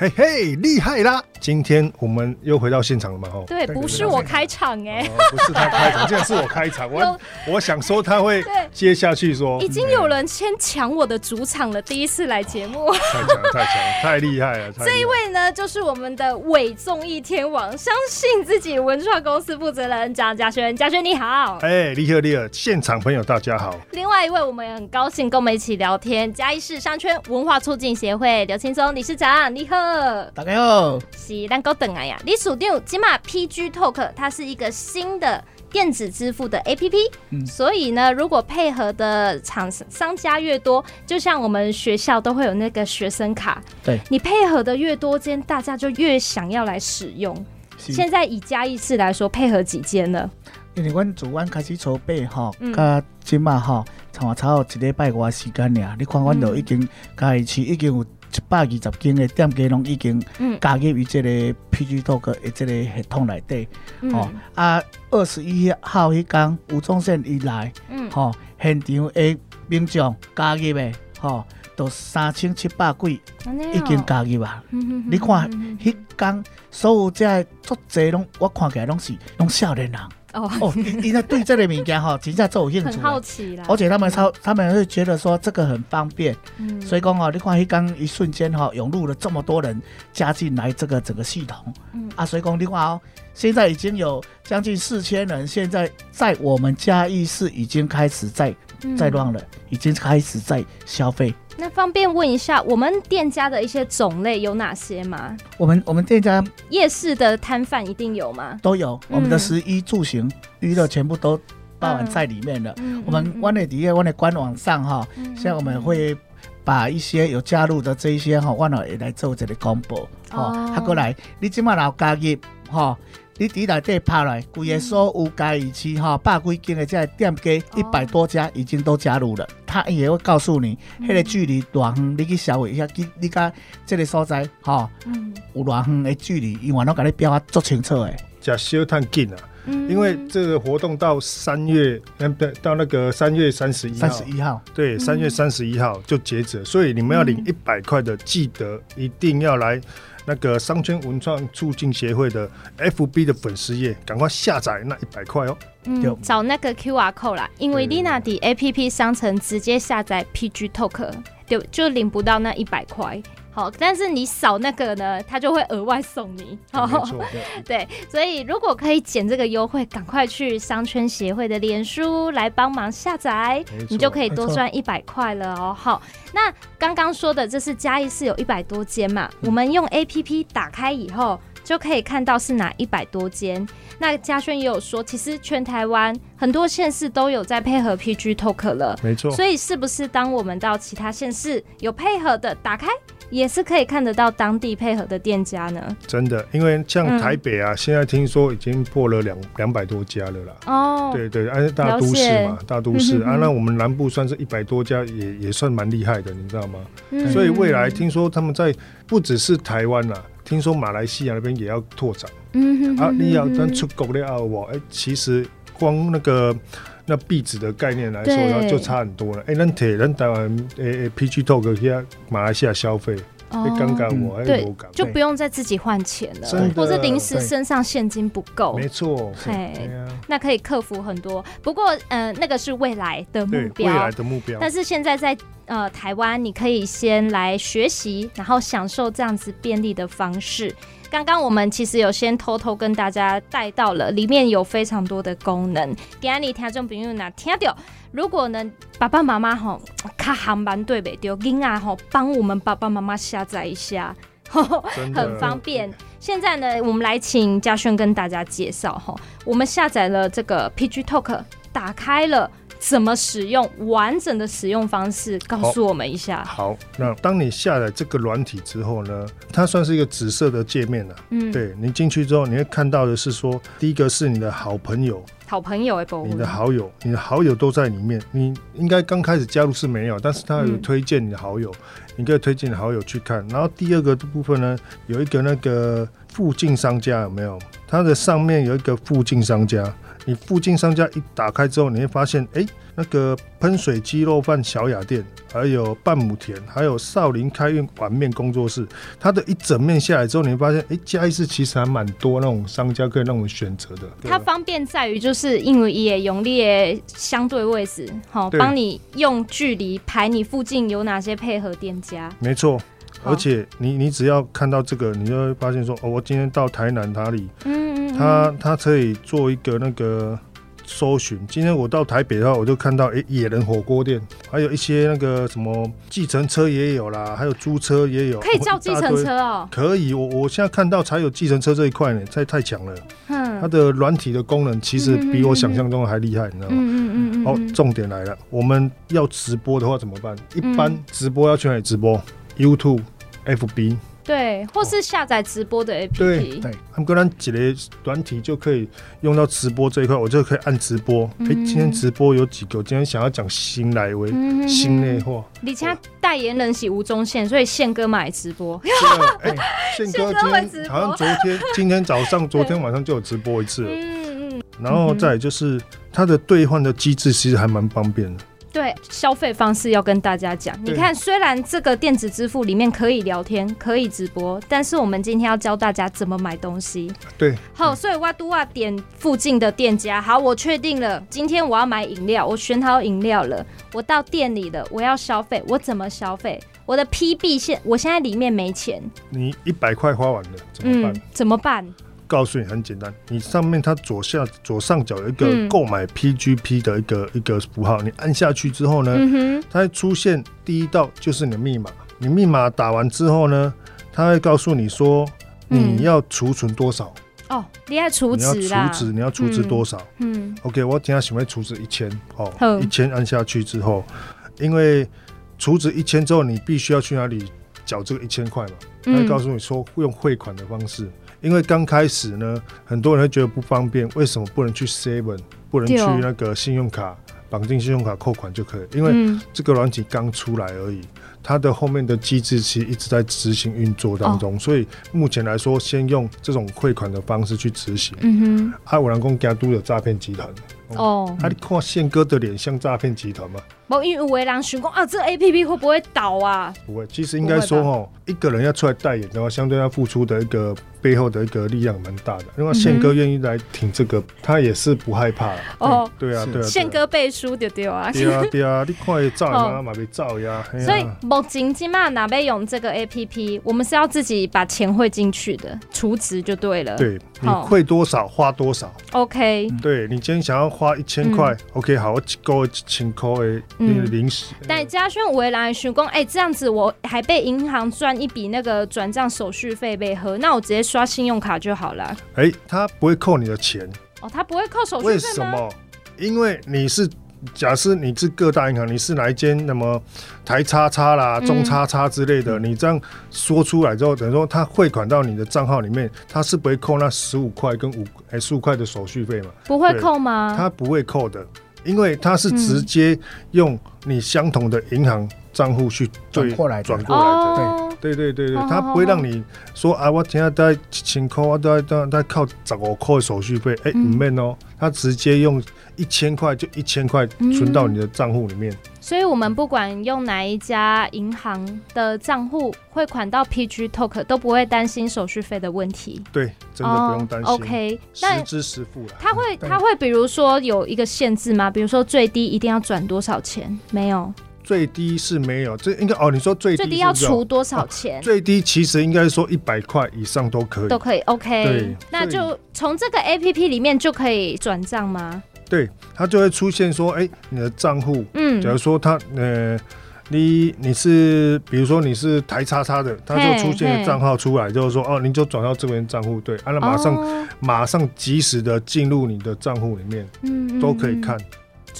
嘿嘿，厉害啦！今天我们又回到现场了嘛？吼，对，不是我开场哎、欸哦，不是他开场，竟然是我开场。我我想说他会接下去说，已经有人先抢我的主场了，第一次来节目，太强太强太厉害了！这一位呢，就是我们的伪综艺天王，相信自己文创公司负责人张嘉轩，嘉轩你好，哎，厉害厉害，现场朋友大家好。另外一位我们也很高兴跟我们一起聊天，嘉义市商圈文化促进协会刘青松理事长，你好，大家好。是，咱够等啊呀！你锁定今码 PG Talk，它是一个新的电子支付的 APP，嗯，所以呢，如果配合的厂商家越多，就像我们学校都会有那个学生卡，对，你配合的越多间，大家就越想要来使用。现在以嘉义市来说，配合几间了？因为阮主湾开始筹备哈，甲今码哈，差不多一礼拜外时间俩，你看阮都已经嘉义市已经有。一百二十间的店家拢已经加入于这个 PG Talk 的这个系统内底，嗯、哦啊，二十一号迄天吴宗宪一来，嗯，哦，现场的民众加入的，哦，都三千七百几，已经加入啊。嗯、你看迄天所有这足侪拢，我看起来拢是拢少年人。哦。哦，因为对这个物件哈，真正做有兴趣，很好奇啦。而且他们超，他们会觉得说这个很方便，嗯，所以讲哦，你看一刚一瞬间哈，涌入了这么多人加进来这个整个系统，嗯。啊，所以讲你看哦，现在已经有将近四千人，现在在我们嘉义市已经开始在在乱了，已经开始在消费。那方便问一下，我们店家的一些种类有哪些吗？我们我们店家夜市的摊贩一定有吗？都有，我们的食衣住行娱乐全部都包含在里面了。嗯、我们湾内底下湾内官网上哈，现在我们会把一些有加入的这一些哈，湾内也来做这个公布哈，他过来，你今麦老加入哈。你伫内底拍来，规个所有嘉义市哈百几间的这店家一百多家已经都加入了，他也会告诉你，那个距离偌远，你去消费一下，你你家这个所在哈，有偌远的距离，永远都给你标啊足清楚的。加小探紧啊，因为这个活动到三月，嗯，到那个三月三十一号，三十一号，对，三月三十一号就截止，所以你们要领一百块的，记得一定要来。那个商圈文创促进协会的 FB 的粉丝页，赶快下载那一百块哦。嗯，找那个 QR code 啦，因为 Lina 的 APP 商城直接下载 PG Talk，就就领不到那一百块。好，但是你扫那个呢，他就会额外送你。好，对，所以如果可以减这个优惠，赶快去商圈协会的脸书来帮忙下载，你就可以多赚一百块了哦。好，那刚刚说的这是嘉义市有一百多间嘛，我们用 APP 打开以后就可以看到是哪一百多间。那嘉轩也有说，其实全台湾很多县市都有在配合 PG Talk 了，没错。所以是不是当我们到其他县市有配合的打开？也是可以看得到当地配合的店家呢。真的，因为像台北啊，嗯、现在听说已经破了两两百多家了啦。哦，对对，而且大都市嘛，大都市啊，那我们南部算是一百多家也，也也算蛮厉害的，你知道吗？嗯、所以未来听说他们在不只是台湾啦，听说马来西亚那边也要拓展。嗯哼，啊，你要咱出国了我，哎，其实光那个。那币值的概念来说，那就差很多了。哎、欸，咱铁咱台湾诶 PG Talk 去马来西亚消费，哎，刚刚我对，就不用再自己换钱了，或者临时身上现金不够，没错，嘿，那可以克服很多。不过，呃，那个是未来的目标，未来的目标。但是现在在呃台湾，你可以先来学习，然后享受这样子便利的方式。刚刚我们其实有先偷偷跟大家带到了，里面有非常多的功能。给你听众朋友哪听到？如果呢，爸爸妈妈吼卡航班对不对？囡仔吼帮我们爸爸妈妈下载一下，很方便。现在呢，我们来请嘉轩跟大家介绍哈，我们下载了这个 PG Talk，打开了。怎么使用？完整的使用方式告诉我们一下。好，好，那当你下载这个软体之后呢，它算是一个紫色的界面了。嗯，对，你进去之后，你会看到的是说，第一个是你的好朋友，好朋友不，你的好友，你的好友都在里面。你应该刚开始加入是没有，但是他有推荐你的好友，嗯、你可以推荐你的好友去看。然后第二个部分呢，有一个那个附近商家有没有？它的上面有一个附近商家。你附近商家一打开之后，你会发现，哎、欸，那个喷水鸡肉饭小雅店，还有半亩田，还有少林开运碗面工作室，它的一整面下来之后，你会发现，哎、欸，嘉义市其实还蛮多那种商家可以让我们选择的。它方便在于，就是因为也用列相对位置，好，帮你用距离排你附近有哪些配合店家。没错。而且你你只要看到这个，你就会发现说，哦，我今天到台南哪里？嗯嗯，他他可以做一个那个搜寻。今天我到台北的话，我就看到哎、欸，野人火锅店，还有一些那个什么计程车也有啦，还有租车也有。可以叫计程车哦。可以，我我现在看到才有计程车这一块呢，太太强了。嗯。它的软体的功能其实比我想象中的还厉害，你知道吗？嗯嗯嗯嗯。哦，重点来了，我们要直播的话怎么办？一般直播要去哪里直播？YouTube、FB，对，或是下载直播的 APP，对，他们跟咱几个软体就可以用到直播这一块，我就可以按直播。哎、嗯欸，今天直播有几个？我今天想要讲新来为、嗯、新内话。你家代言人是吴宗宪，所以宪哥买直播。哎、欸，宪哥今天好像昨天、今天早上、昨天晚上就有直播一次了。嗯嗯。然后再就是它的兑换的机制，其实还蛮方便的。对，消费方式要跟大家讲。你看，虽然这个电子支付里面可以聊天、可以直播，但是我们今天要教大家怎么买东西。对，好，所以哇都要点附近的店家。好，我确定了，今天我要买饮料，我选好饮料了，我到店里了，我要消费，我怎么消费？我的 PB 现，我现在里面没钱。你一百块花完了，怎么办？嗯，怎么办？告诉你很简单，你上面它左下左上角有一个购买 PGP 的一个、嗯、一个符号，你按下去之后呢，嗯、它会出现第一道就是你的密码。你密码打完之后呢，它会告诉你说你要储存多少。嗯、哦，你要储值你要储值，你要储值多少？嗯，嗯，OK，我今天想要储值一千哦，一千按下去之后，因为储值一千之后，你必须要去哪里缴这个一千块嘛？它会告诉你说用汇款的方式。因为刚开始呢，很多人会觉得不方便，为什么不能去 Seven，不能去那个信用卡绑定信用卡扣款就可以？因为这个软体刚出来而已，它的后面的机制其实一直在执行运作当中，所以目前来说，先用这种汇款的方式去执行。嗯哼，啊，有人讲惊都有诈骗集团。哦，啊，你看宪哥的脸像诈骗集团吗？不，因为有人想讲啊，这 A P P 会不会倒啊？不会，其实应该说哦，一个人要出来代言的话，相对要付出的一个背后的一个力量蛮大的。因为宪哥愿意来挺这个，嗯、他也是不害怕。哦，对啊，对啊，宪哥背书就对啊。对啊，对啊，你看照呀嘛，别照 呀。所以目前起码哪边用这个 A P P，我们是要自己把钱汇进去的，储值就对了。对，你汇多少花多少。OK。对，你今天想要花一千块，OK，好，我够一千块的零食。但嘉轩我也来询问，哎，这样子我还被银行赚一笔那个转账手续费被喝，那我直接刷信用卡就好了。哎，他不会扣你的钱。哦，他不会扣手续费吗？为什么？因为你是。假设你是各大银行，你是哪一间？那么台叉叉啦、中叉叉之类的，嗯、你这样说出来之后，等于说他汇款到你的账号里面，他是不会扣那十五块跟五哎十五块的手续费嘛？不会扣吗？他不会扣的，因为他是直接用你相同的银行账户去转过来转过来的。哦对对对对，他不会让你说啊，我现在带一千块，我都都都靠十五块的手续费，哎，里面哦，他直接用一千块就一千块存到你的账户里面。所以，我们不管用哪一家银行的账户汇款到 PG Talk，都不会担心手续费的问题。对，真的不用担心。OK，实支实付了。他会他会比如说有一个限制吗？比如说最低一定要转多少钱？没有。最低是没有，这应该哦。你说最低，要除多少钱？啊、最低其实应该说一百块以上都可以，都可以。OK，对，那就从这个 APP 里面就可以转账吗？对，它就会出现说，哎、欸，你的账户，嗯，假如说它，呃，你你是，比如说你是台叉叉的，它就出现账号出来，就是说，哦，您就转到这边账户，对，按、啊、了马上、哦、马上及时的进入你的账户里面，嗯，都可以看。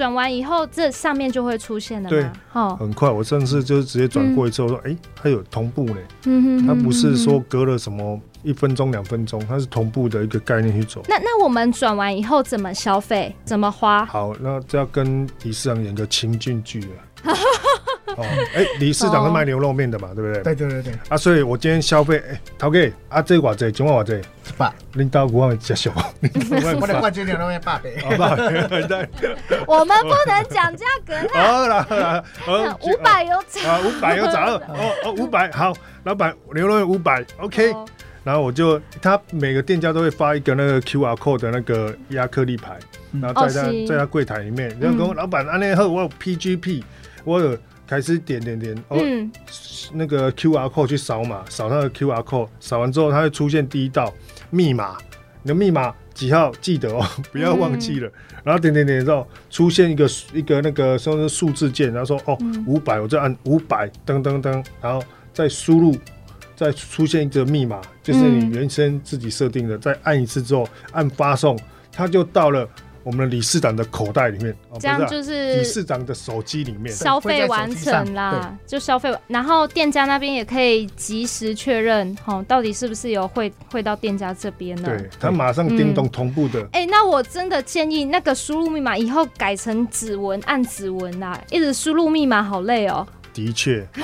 转完以后，这上面就会出现了。对，哦，很快。我甚至就是直接转过一次，我说，哎、嗯，它有同步呢。嗯哼，它不是说隔了什么一分钟、两分钟，它是同步的一个概念去走。那那我们转完以后怎么消费？怎么花？好，那这要跟李市长演个情境剧了。哦，哎，理事长是卖牛肉面的嘛，对不对？对对对对。啊，所以我今天消费，哎，陶哥，啊，这偌济，今晚偌济？一百。领导股我接受。我的冠军牛肉面八百。好吧，对。我们不能讲价格。好了五百有涨。啊，五百有涨。哦哦，五百好，老板牛肉面五百，OK。然后我就，他每个店家都会发一个那个 QR code 的那个亚克力牌，然后在他在他柜台里面，然后跟我老板安内后，我有 PGP，我有开始点点点，哦，那个 QR code 去扫码，扫他的 QR code，扫完之后，它会出现第一道密码，你的密码几号记得哦，不要忘记了。然后点点点之后，出现一个一个那个说是数字键，然后说哦五百，我就按五百，噔噔噔，然后再输入。再出现一个密码，就是你原先自己设定的，嗯、再按一次之后，按发送，它就到了我们的理事长的口袋里面。这样就是理事长的手机里面消费完成啦，就消费完，然后店家那边也可以及时确认，哦，到底是不是有汇汇到店家这边呢？对，他马上叮咚同步的。哎、嗯欸，那我真的建议那个输入密码以后改成指纹，按指纹啦，一直输入密码好累哦。的确，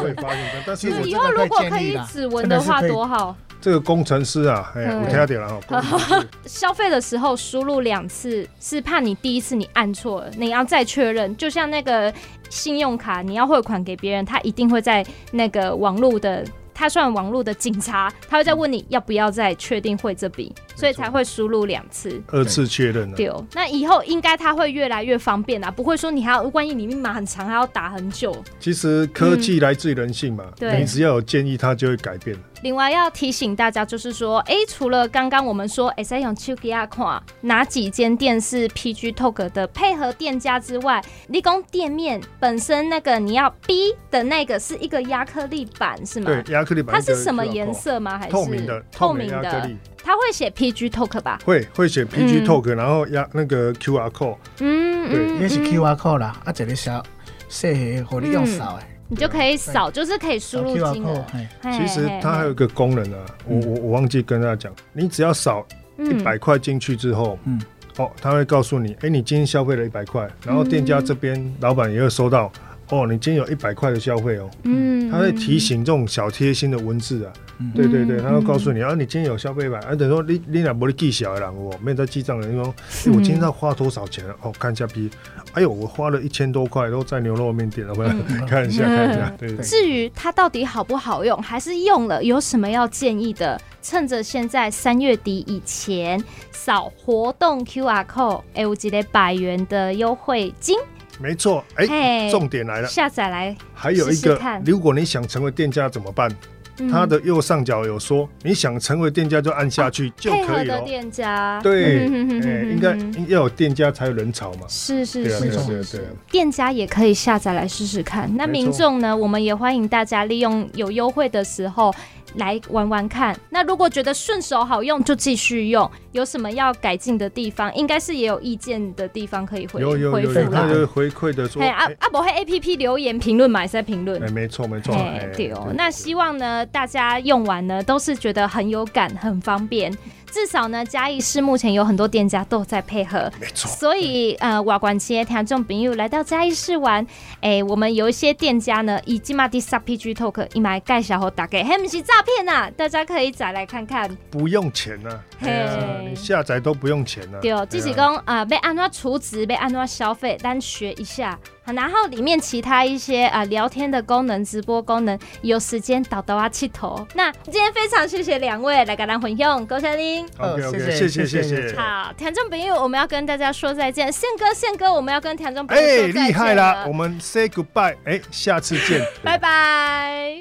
会发现的。但是以后如果可以指纹的话，多好。这个工程师啊，哎，我听下点了哈。消费的时候输入两次，是怕你第一次你按错了，你要再确认。就像那个信用卡，你要汇款给别人，他一定会在那个网络的。他算网络的警察，他会再问你要不要再确定汇这笔，所以才会输入两次，二次确认。对，那以后应该他会越来越方便啊，不会说你还要，万一你密码很长，还要打很久。其实科技来自于人性嘛，嗯、你只要有建议，他就会改变。另外要提醒大家，就是说，哎、欸，除了刚刚我们说，哎，用手机啊看哪几间店是 PG Talk 的配合店家之外，立功店面本身那个你要 B 的那个是一个亚克力板是吗？对，亚克力板。它是什么颜色吗？还是透明的？透明的。它会写 PG Talk 吧？会会写 PG Talk，、嗯、然后压那个 QR code。嗯，对，也是 QR code 啦，啊，这里小细黑，和你用扫哎。你就可以扫，就是可以输入金额。其实它还有一个功能啊，我我我忘记跟大家讲，你只要扫一百块进去之后，嗯，哦，他会告诉你，哎，你今天消费了一百块，然后店家这边老板也会收到，哦，你今天有一百块的消费哦，嗯，他会提醒这种小贴心的文字啊，对对对，他会告诉你啊，你今天有消费一百，啊，等于说你你俩不是记小的人哦，没有在记账的，你说，我今天要花多少钱？哦，看一下 P。哎呦，我花了一千多块，都在牛肉面店了，回来 看一下，看一下。对。至于它到底好不好用，还是用了有什么要建议的？趁着现在三月底以前扫活动 QR code，哎，我记得百元的优惠金。没错，哎，重点来了，下载来。还有一个，如果你想成为店家怎么办？它的右上角有说，你想成为店家就按下去就可以了。店家对，应该要有店家才有人潮嘛。是是是是是，店家也可以下载来试试看。那民众呢，我们也欢迎大家利用有优惠的时候。来玩玩看，那如果觉得顺手好用，就继续用。有什么要改进的地方，应该是也有意见的地方可以回回复啦。有回馈的说，阿阿伯黑 A P P 留言评论嘛，在评论。哎，没错没错。哎，对哦。那希望呢，大家用完呢，都是觉得很有感，很方便。至少呢，嘉义市目前有很多店家都在配合，没错。所以呃，瓦管街听众朋友来到嘉义市玩，哎，我们有一些店家呢，以金马蒂萨 PG Talk 一买盖小后打给，嘿，不是诈骗呐，大家可以再来看看，不用钱呢，嘿，你下载都不用钱呢。对，只是讲啊，被安怎储值，被安怎消费，单学一下。然后里面其他一些啊聊天的功能、直播功能，有时间导导啊气头。那今天非常谢谢两位来跟咱混用，高山林。OK OK，谢谢谢谢。好，田中朋友，我们要跟大家说再见。宪哥宪哥，我们要跟听众朋友说再见。哎，厉害了，我们 say goodbye，哎，下次见，拜拜。